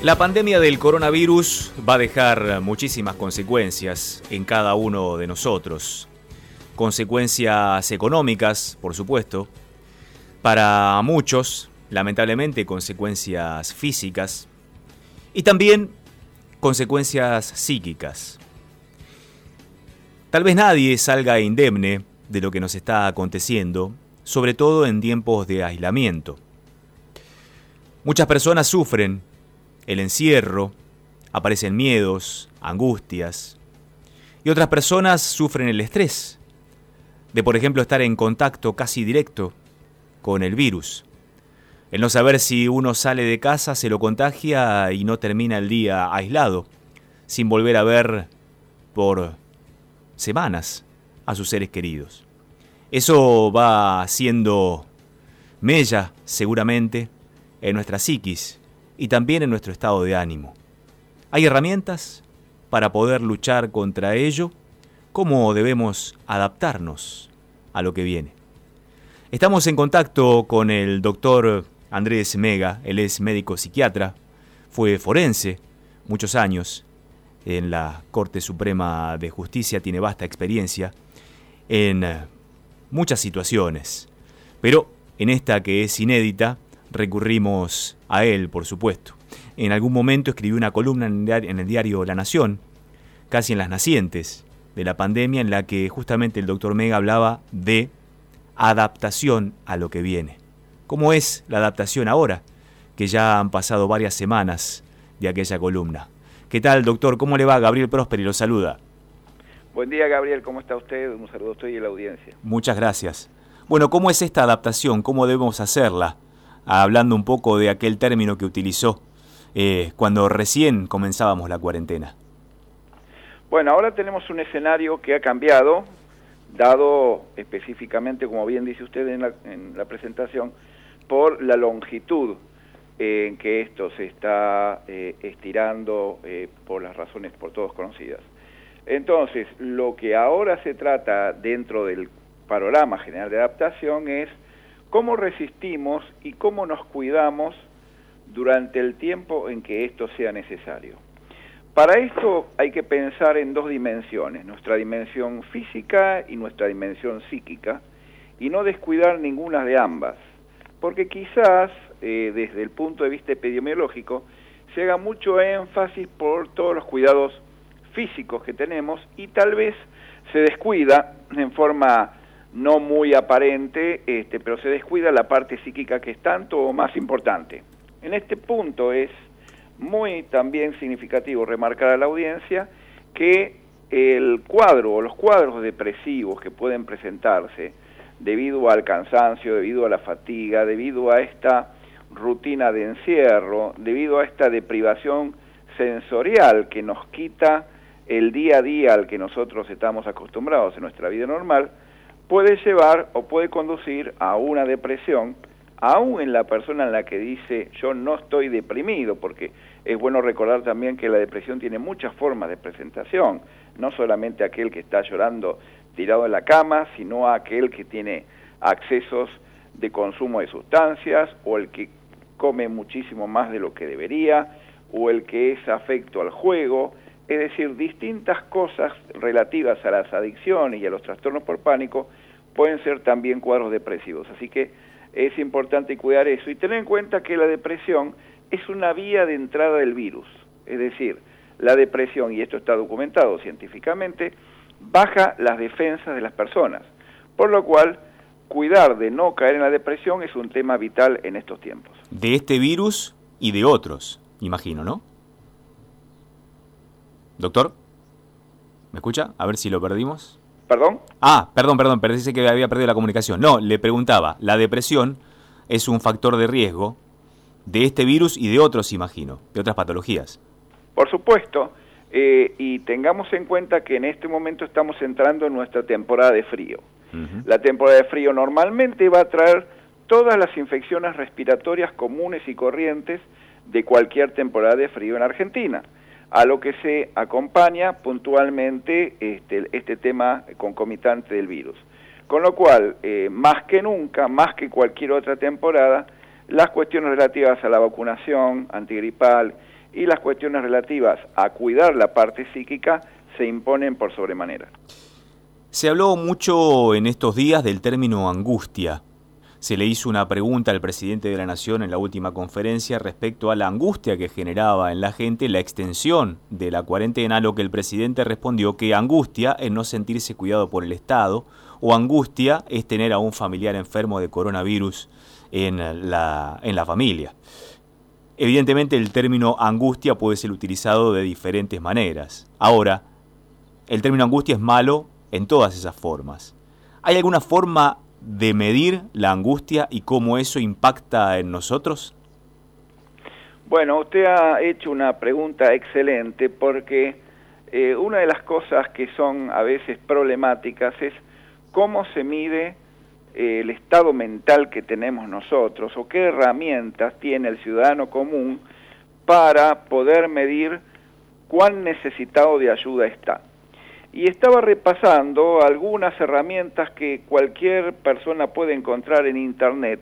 La pandemia del coronavirus va a dejar muchísimas consecuencias en cada uno de nosotros. Consecuencias económicas, por supuesto. Para muchos, lamentablemente, consecuencias físicas. Y también consecuencias psíquicas. Tal vez nadie salga indemne de lo que nos está aconteciendo, sobre todo en tiempos de aislamiento. Muchas personas sufren el encierro, aparecen miedos, angustias, y otras personas sufren el estrés de, por ejemplo, estar en contacto casi directo con el virus. El no saber si uno sale de casa se lo contagia y no termina el día aislado, sin volver a ver por semanas a sus seres queridos. Eso va siendo mella, seguramente, en nuestra psiquis y también en nuestro estado de ánimo. ¿Hay herramientas para poder luchar contra ello? ¿Cómo debemos adaptarnos a lo que viene? Estamos en contacto con el doctor Andrés Mega, él es médico psiquiatra, fue forense muchos años en la Corte Suprema de Justicia, tiene vasta experiencia en muchas situaciones, pero en esta que es inédita, recurrimos a él, por supuesto. En algún momento escribió una columna en el diario La Nación, casi en las nacientes de la pandemia, en la que justamente el doctor Mega hablaba de adaptación a lo que viene. ¿Cómo es la adaptación ahora? Que ya han pasado varias semanas de aquella columna. ¿Qué tal, doctor? ¿Cómo le va? Gabriel Prósperi lo saluda. Buen día, Gabriel. ¿Cómo está usted? Un saludo a usted y a la audiencia. Muchas gracias. Bueno, ¿cómo es esta adaptación? ¿Cómo debemos hacerla? Hablando un poco de aquel término que utilizó eh, cuando recién comenzábamos la cuarentena. Bueno, ahora tenemos un escenario que ha cambiado, dado específicamente, como bien dice usted en la, presentación, por la longitud en que esto se está eh, estirando eh, por las razones por todos conocidas. Entonces, lo que ahora se trata dentro del panorama general de adaptación es cómo resistimos y cómo nos cuidamos durante el tiempo en que esto sea necesario. Para esto hay que pensar en dos dimensiones, nuestra dimensión física y nuestra dimensión psíquica, y no descuidar ninguna de ambas, porque quizás eh, desde el punto de vista epidemiológico se haga mucho énfasis por todos los cuidados físicos que tenemos y tal vez se descuida en forma no muy aparente, este, pero se descuida la parte psíquica que es tanto o más importante. En este punto es muy también significativo remarcar a la audiencia que el cuadro o los cuadros depresivos que pueden presentarse debido al cansancio, debido a la fatiga, debido a esta rutina de encierro, debido a esta deprivación sensorial que nos quita el día a día al que nosotros estamos acostumbrados en nuestra vida normal, puede llevar o puede conducir a una depresión, aún en la persona en la que dice yo no estoy deprimido, porque es bueno recordar también que la depresión tiene muchas formas de presentación, no solamente aquel que está llorando tirado en la cama, sino aquel que tiene accesos de consumo de sustancias o el que come muchísimo más de lo que debería o el que es afecto al juego, es decir, distintas cosas relativas a las adicciones y a los trastornos por pánico pueden ser también cuadros depresivos. Así que es importante cuidar eso y tener en cuenta que la depresión es una vía de entrada del virus. Es decir, la depresión, y esto está documentado científicamente, baja las defensas de las personas. Por lo cual, cuidar de no caer en la depresión es un tema vital en estos tiempos. De este virus y de otros, imagino, ¿no? Doctor, ¿me escucha? A ver si lo perdimos. ¿Perdón? Ah, perdón, perdón, pero dice que había perdido la comunicación. No, le preguntaba, la depresión es un factor de riesgo de este virus y de otros, imagino, de otras patologías. Por supuesto, eh, y tengamos en cuenta que en este momento estamos entrando en nuestra temporada de frío. La temporada de frío normalmente va a traer todas las infecciones respiratorias comunes y corrientes de cualquier temporada de frío en Argentina a lo que se acompaña puntualmente este, este tema concomitante del virus. Con lo cual, eh, más que nunca, más que cualquier otra temporada, las cuestiones relativas a la vacunación antigripal y las cuestiones relativas a cuidar la parte psíquica se imponen por sobremanera. Se habló mucho en estos días del término angustia. Se le hizo una pregunta al presidente de la Nación en la última conferencia respecto a la angustia que generaba en la gente la extensión de la cuarentena, a lo que el presidente respondió que angustia es no sentirse cuidado por el Estado o angustia es tener a un familiar enfermo de coronavirus en la, en la familia. Evidentemente el término angustia puede ser utilizado de diferentes maneras. Ahora, el término angustia es malo en todas esas formas. ¿Hay alguna forma de medir la angustia y cómo eso impacta en nosotros? Bueno, usted ha hecho una pregunta excelente porque eh, una de las cosas que son a veces problemáticas es cómo se mide eh, el estado mental que tenemos nosotros o qué herramientas tiene el ciudadano común para poder medir cuán necesitado de ayuda está y estaba repasando algunas herramientas que cualquier persona puede encontrar en Internet.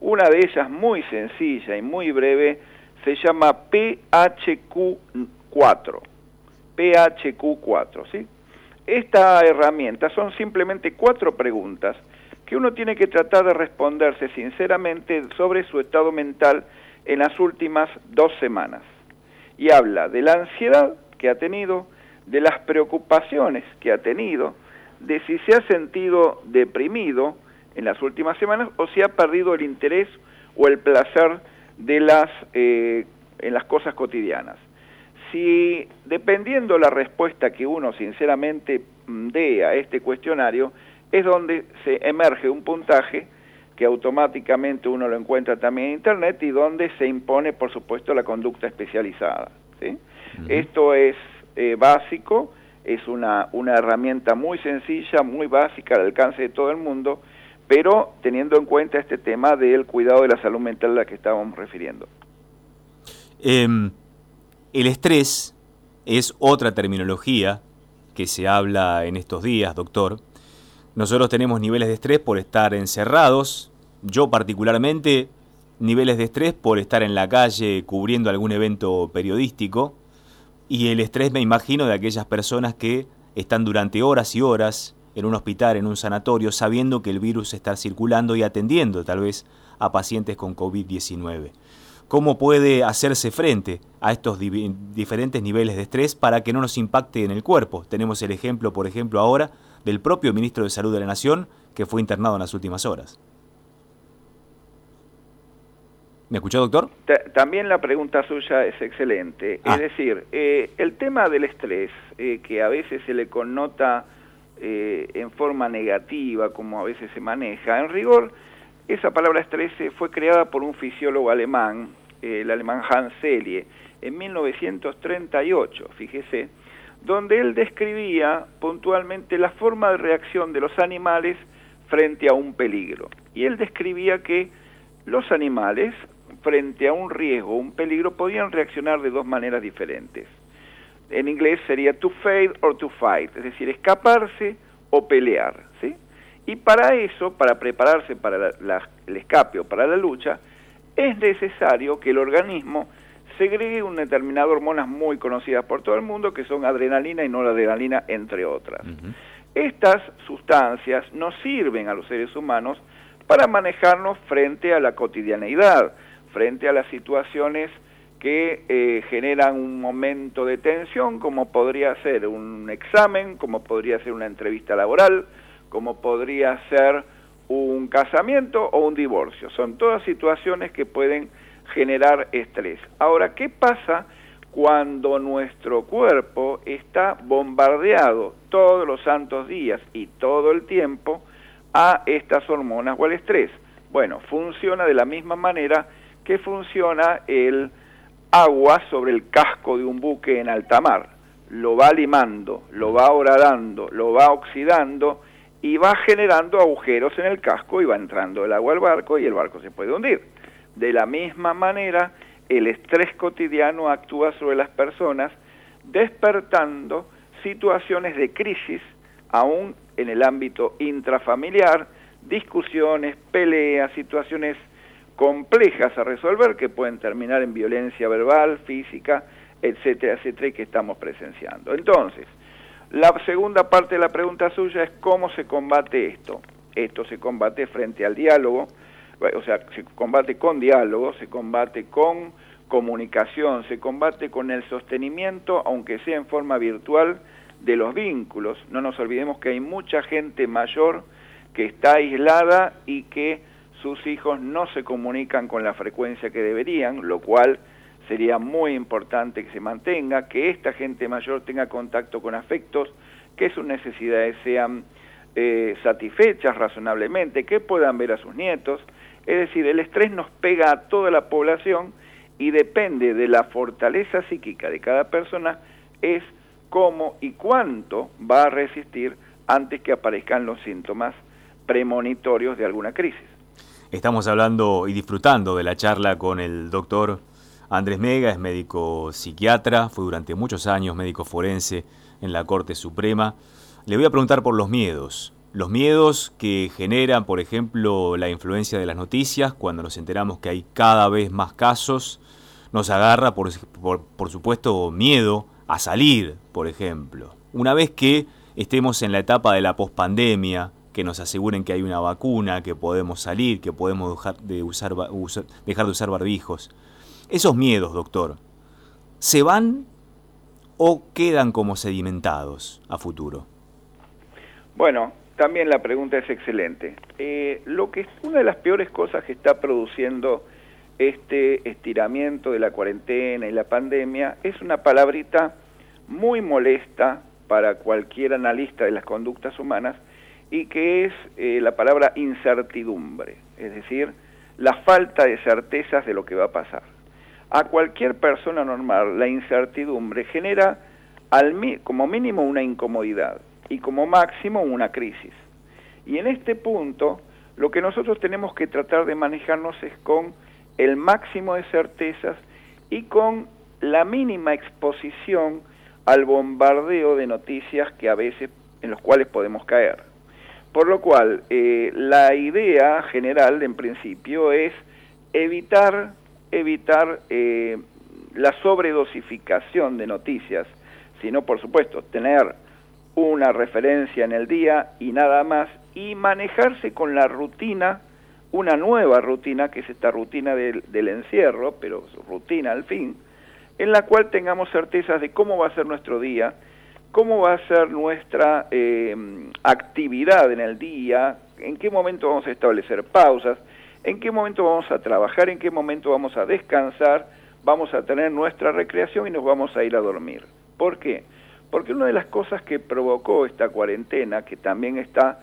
Una de ellas muy sencilla y muy breve se llama PHQ4. PHQ4, ¿sí? Esta herramienta son simplemente cuatro preguntas que uno tiene que tratar de responderse sinceramente sobre su estado mental en las últimas dos semanas. Y habla de la ansiedad que ha tenido, de las preocupaciones que ha tenido, de si se ha sentido deprimido en las últimas semanas o si ha perdido el interés o el placer de las, eh, en las cosas cotidianas. Si dependiendo la respuesta que uno sinceramente mm, dé a este cuestionario, es donde se emerge un puntaje que automáticamente uno lo encuentra también en Internet y donde se impone, por supuesto, la conducta especializada. Esto es eh, básico, es una, una herramienta muy sencilla, muy básica al alcance de todo el mundo, pero teniendo en cuenta este tema del cuidado de la salud mental a la que estábamos refiriendo. Em, el estrés es otra terminología que se habla en estos días, doctor. Nosotros tenemos niveles de estrés por estar encerrados, yo particularmente niveles de estrés por estar en la calle cubriendo algún evento periodístico, y el estrés me imagino de aquellas personas que están durante horas y horas en un hospital, en un sanatorio, sabiendo que el virus está circulando y atendiendo tal vez a pacientes con COVID-19. ¿Cómo puede hacerse frente a estos diferentes niveles de estrés para que no nos impacte en el cuerpo? Tenemos el ejemplo, por ejemplo, ahora del propio ministro de Salud de la Nación que fue internado en las últimas horas. ¿Me escuchó, doctor? también la pregunta suya es excelente. Es ah. decir, eh, el tema del estrés, eh, que a veces se le connota eh, en forma negativa, como a veces se maneja, en rigor, esa palabra estrés fue creada por un fisiólogo alemán, el alemán Hans Selye, en 1938, fíjese, donde él describía puntualmente la forma de reacción de los animales frente a un peligro. Y él describía que los animales frente a un riesgo, un peligro, podían reaccionar de dos maneras diferentes. En inglés sería to fade or to fight, es decir, escaparse o pelear. ¿sí? Y para eso, para prepararse para el escape o para la lucha, es necesario que el organismo segregue un determinado hormonas muy conocidas por todo el mundo, que son adrenalina y noradrenalina, entre otras. Estas sustancias nos sirven a los seres humanos para manejarnos frente a la cotidianeidad, frente a las situaciones que eh, generan un momento de tensión, como podría ser un examen, como podría ser una entrevista laboral, como podría ser un casamiento o un divorcio. Son todas situaciones que pueden generar estrés. Ahora, ¿qué pasa cuando nuestro cuerpo está bombardeado todos los santos días y todo el tiempo a estas hormonas o al estrés? Bueno, funciona de la misma manera que funciona el agua sobre el casco de un buque en alta mar. Lo va limando, lo va horadando, lo va oxidando y va generando agujeros en el casco y va entrando el agua al barco y el barco se puede hundir. De la misma manera, el estrés cotidiano actúa sobre las personas despertando situaciones de crisis aún en el ámbito intrafamiliar, discusiones, peleas, situaciones complejas a resolver que pueden terminar en violencia verbal, física, etcétera, etcétera, y que estamos presenciando. Entonces, la segunda parte de la pregunta suya es cómo se combate esto. Esto se combate frente al diálogo, o sea, se combate con diálogo, se combate con comunicación, se combate con el sostenimiento, aunque sea en forma virtual, de los vínculos. No nos olvidemos que hay mucha gente mayor que está aislada y que sus hijos no se comunican con la frecuencia que deberían, lo cual sería muy importante que se mantenga, que esta gente mayor tenga contacto con afectos, que sus necesidades sean eh, satisfechas razonablemente, que puedan ver a sus nietos. Es decir, el estrés nos pega a toda la población y depende de la fortaleza psíquica de cada persona, es cómo y cuánto va a resistir antes que aparezcan los síntomas premonitorios de alguna crisis. Estamos hablando y disfrutando de la charla con el doctor Andrés Mega, es médico psiquiatra, fue durante muchos años médico forense en la Corte Suprema. Le voy a preguntar por los miedos. Los miedos que generan, por ejemplo, la influencia de las noticias, cuando nos enteramos que hay cada vez más casos, nos agarra, por, por, supuesto, miedo a salir, por ejemplo. Una vez que estemos en la etapa de la pospandemia, que nos aseguren que hay una vacuna, que podemos salir, que podemos dejar de usar, dejar de usar barbijos. Esos miedos, doctor, ¿se van o quedan como sedimentados a futuro? Bueno, también la pregunta es excelente. Eh, lo que es una de las peores cosas que está produciendo este estiramiento de la cuarentena y la pandemia es una palabrita muy molesta para cualquier analista de las conductas humanas y que es eh, la palabra incertidumbre, es decir, la falta de certezas de lo que va a pasar. A cualquier persona normal la incertidumbre genera al, como mínimo una incomodidad y como máximo una crisis. Y en este punto lo que nosotros tenemos que tratar de manejarnos es con el máximo de certezas y con la mínima exposición al bombardeo de noticias que a veces en los cuales podemos caer. Por lo cual, eh, la idea general, en principio, es evitar, evitar eh, la sobredosificación de noticias, sino, por supuesto, tener una referencia en el día y nada más, y manejarse con la rutina una nueva rutina, que es esta rutina del, encierro, pero rutina al fin, en la cual tengamos certezas de cómo va a ser nuestro día, cómo va a ser nuestra eh, actividad en el día, en qué momento vamos a establecer pausas, en qué momento vamos a trabajar, en qué momento vamos a descansar, vamos a tener nuestra recreación y nos vamos a ir a dormir. ¿Por qué? Porque una de las cosas que provocó esta cuarentena, que también está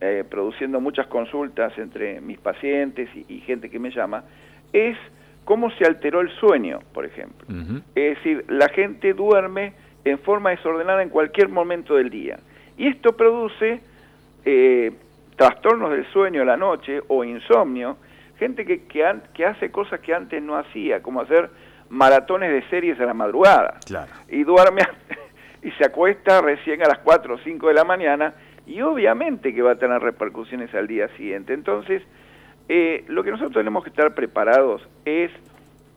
eh, produciendo muchas consultas entre mis pacientes y, gente que me llama, es cómo se alteró el sueño, por ejemplo. Es decir, la gente duerme en forma desordenada en cualquier momento del día. Y esto produce eh, trastornos del sueño a la noche o insomnio, gente que, que, hace cosas que antes no hacía, como hacer maratones de series a la madrugada. Y duerme y se acuesta recién a las 4 o 5 de la mañana y obviamente que va a tener repercusiones al día siguiente. Entonces, eh, lo que nosotros tenemos que estar preparados es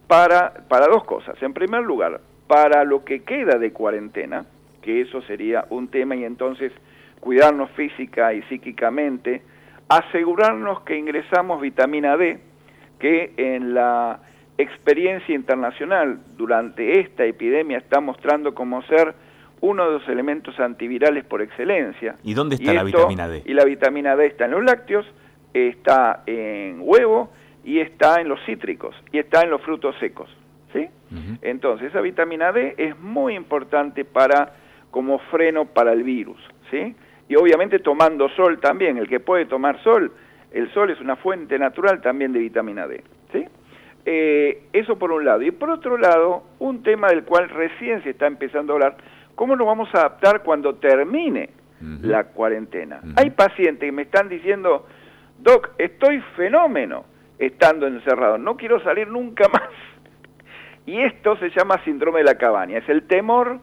para, para dos cosas. En primer lugar, para lo que queda de cuarentena, que eso sería un tema, y entonces cuidarnos física y psíquicamente, asegurarnos que ingresamos vitamina D, que en la experiencia internacional durante esta epidemia está mostrando como ser uno de los elementos antivirales por excelencia. ¿Y dónde está la vitamina D? Y la vitamina D está en los lácteos, está en huevo y está en los cítricos y está en los frutos secos. Entonces, esa vitamina D es muy importante para como freno para el virus. ¿sí? Y obviamente tomando sol también. El que puede tomar sol, el sol es una fuente natural también de vitamina D. ¿sí? Eh, eso por un lado. Y por otro lado, un tema del cual recién se está empezando a hablar, ¿Cómo nos vamos a adaptar cuando termine la cuarentena? Hay pacientes que me están diciendo, Doc, estoy fenómeno estando encerrado, no quiero salir nunca más. Y esto se llama síndrome de la cabaña, es el temor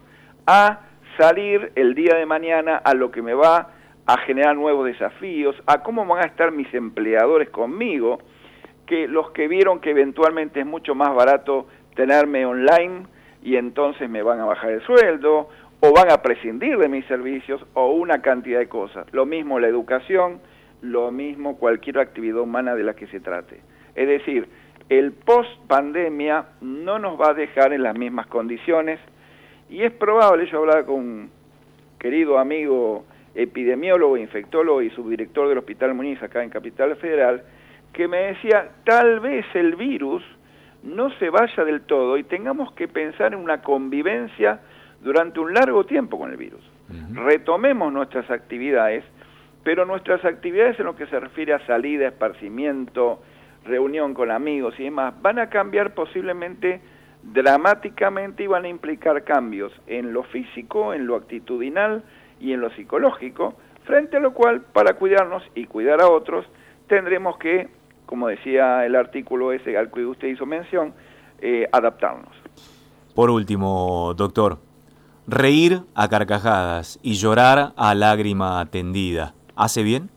a salir el día de mañana a lo que me va a generar nuevos desafíos, a cómo van a estar mis empleadores conmigo, que los que vieron que eventualmente es mucho más barato tenerme online y entonces me van a bajar el sueldo o van a prescindir de mis servicios o una cantidad de cosas. Lo mismo la educación, lo mismo cualquier actividad humana de la que se trate. Es decir, el post pandemia no nos va a dejar en las mismas condiciones y es probable, yo hablaba con un querido amigo epidemiólogo, infectólogo y subdirector del Hospital Muniz acá en Capital Federal, que me decía, tal vez el virus no se vaya del todo y tengamos que pensar en una convivencia durante un largo tiempo con el virus. Retomemos nuestras actividades, pero nuestras actividades en lo que se refiere a salida, esparcimiento, reunión con amigos y demás, van a cambiar posiblemente dramáticamente y van a implicar cambios en lo físico, en lo actitudinal y en lo psicológico, frente a lo cual, para cuidarnos y cuidar a otros, tendremos que, como decía el artículo ese al que usted hizo mención, eh, adaptarnos. Por último, doctor, reír a carcajadas y llorar a lágrima tendida, ¿hace bien?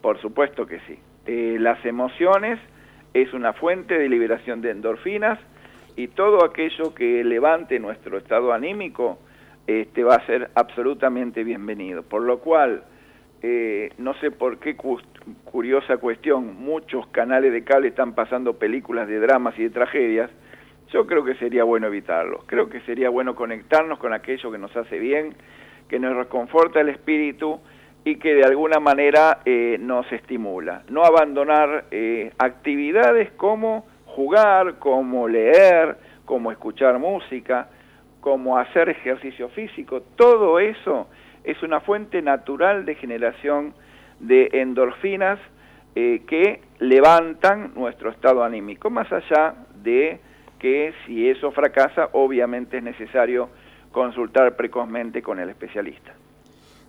Por supuesto que sí. Eh, las emociones es una fuente de liberación de endorfinas y todo aquello que levante nuestro estado anímico este, va a ser absolutamente bienvenido. Por lo cual, eh, no sé por qué curiosa cuestión, muchos canales de cable están pasando películas de dramas y de tragedias. Yo creo que sería bueno evitarlos. Creo que sería bueno conectarnos con aquello que nos hace bien, que nos reconforta el espíritu y que de alguna manera eh, nos estimula. No abandonar eh, actividades como jugar, como leer, como escuchar música, como hacer ejercicio físico, todo eso es una fuente natural de generación de endorfinas eh, que levantan nuestro estado anímico, más allá de que si eso fracasa, obviamente es necesario consultar precozmente con el especialista.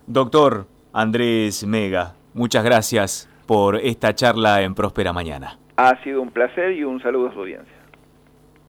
Doctor, Andrés Mega, muchas gracias por esta charla en Próspera Mañana. Ha sido un placer y un saludo a su audiencia.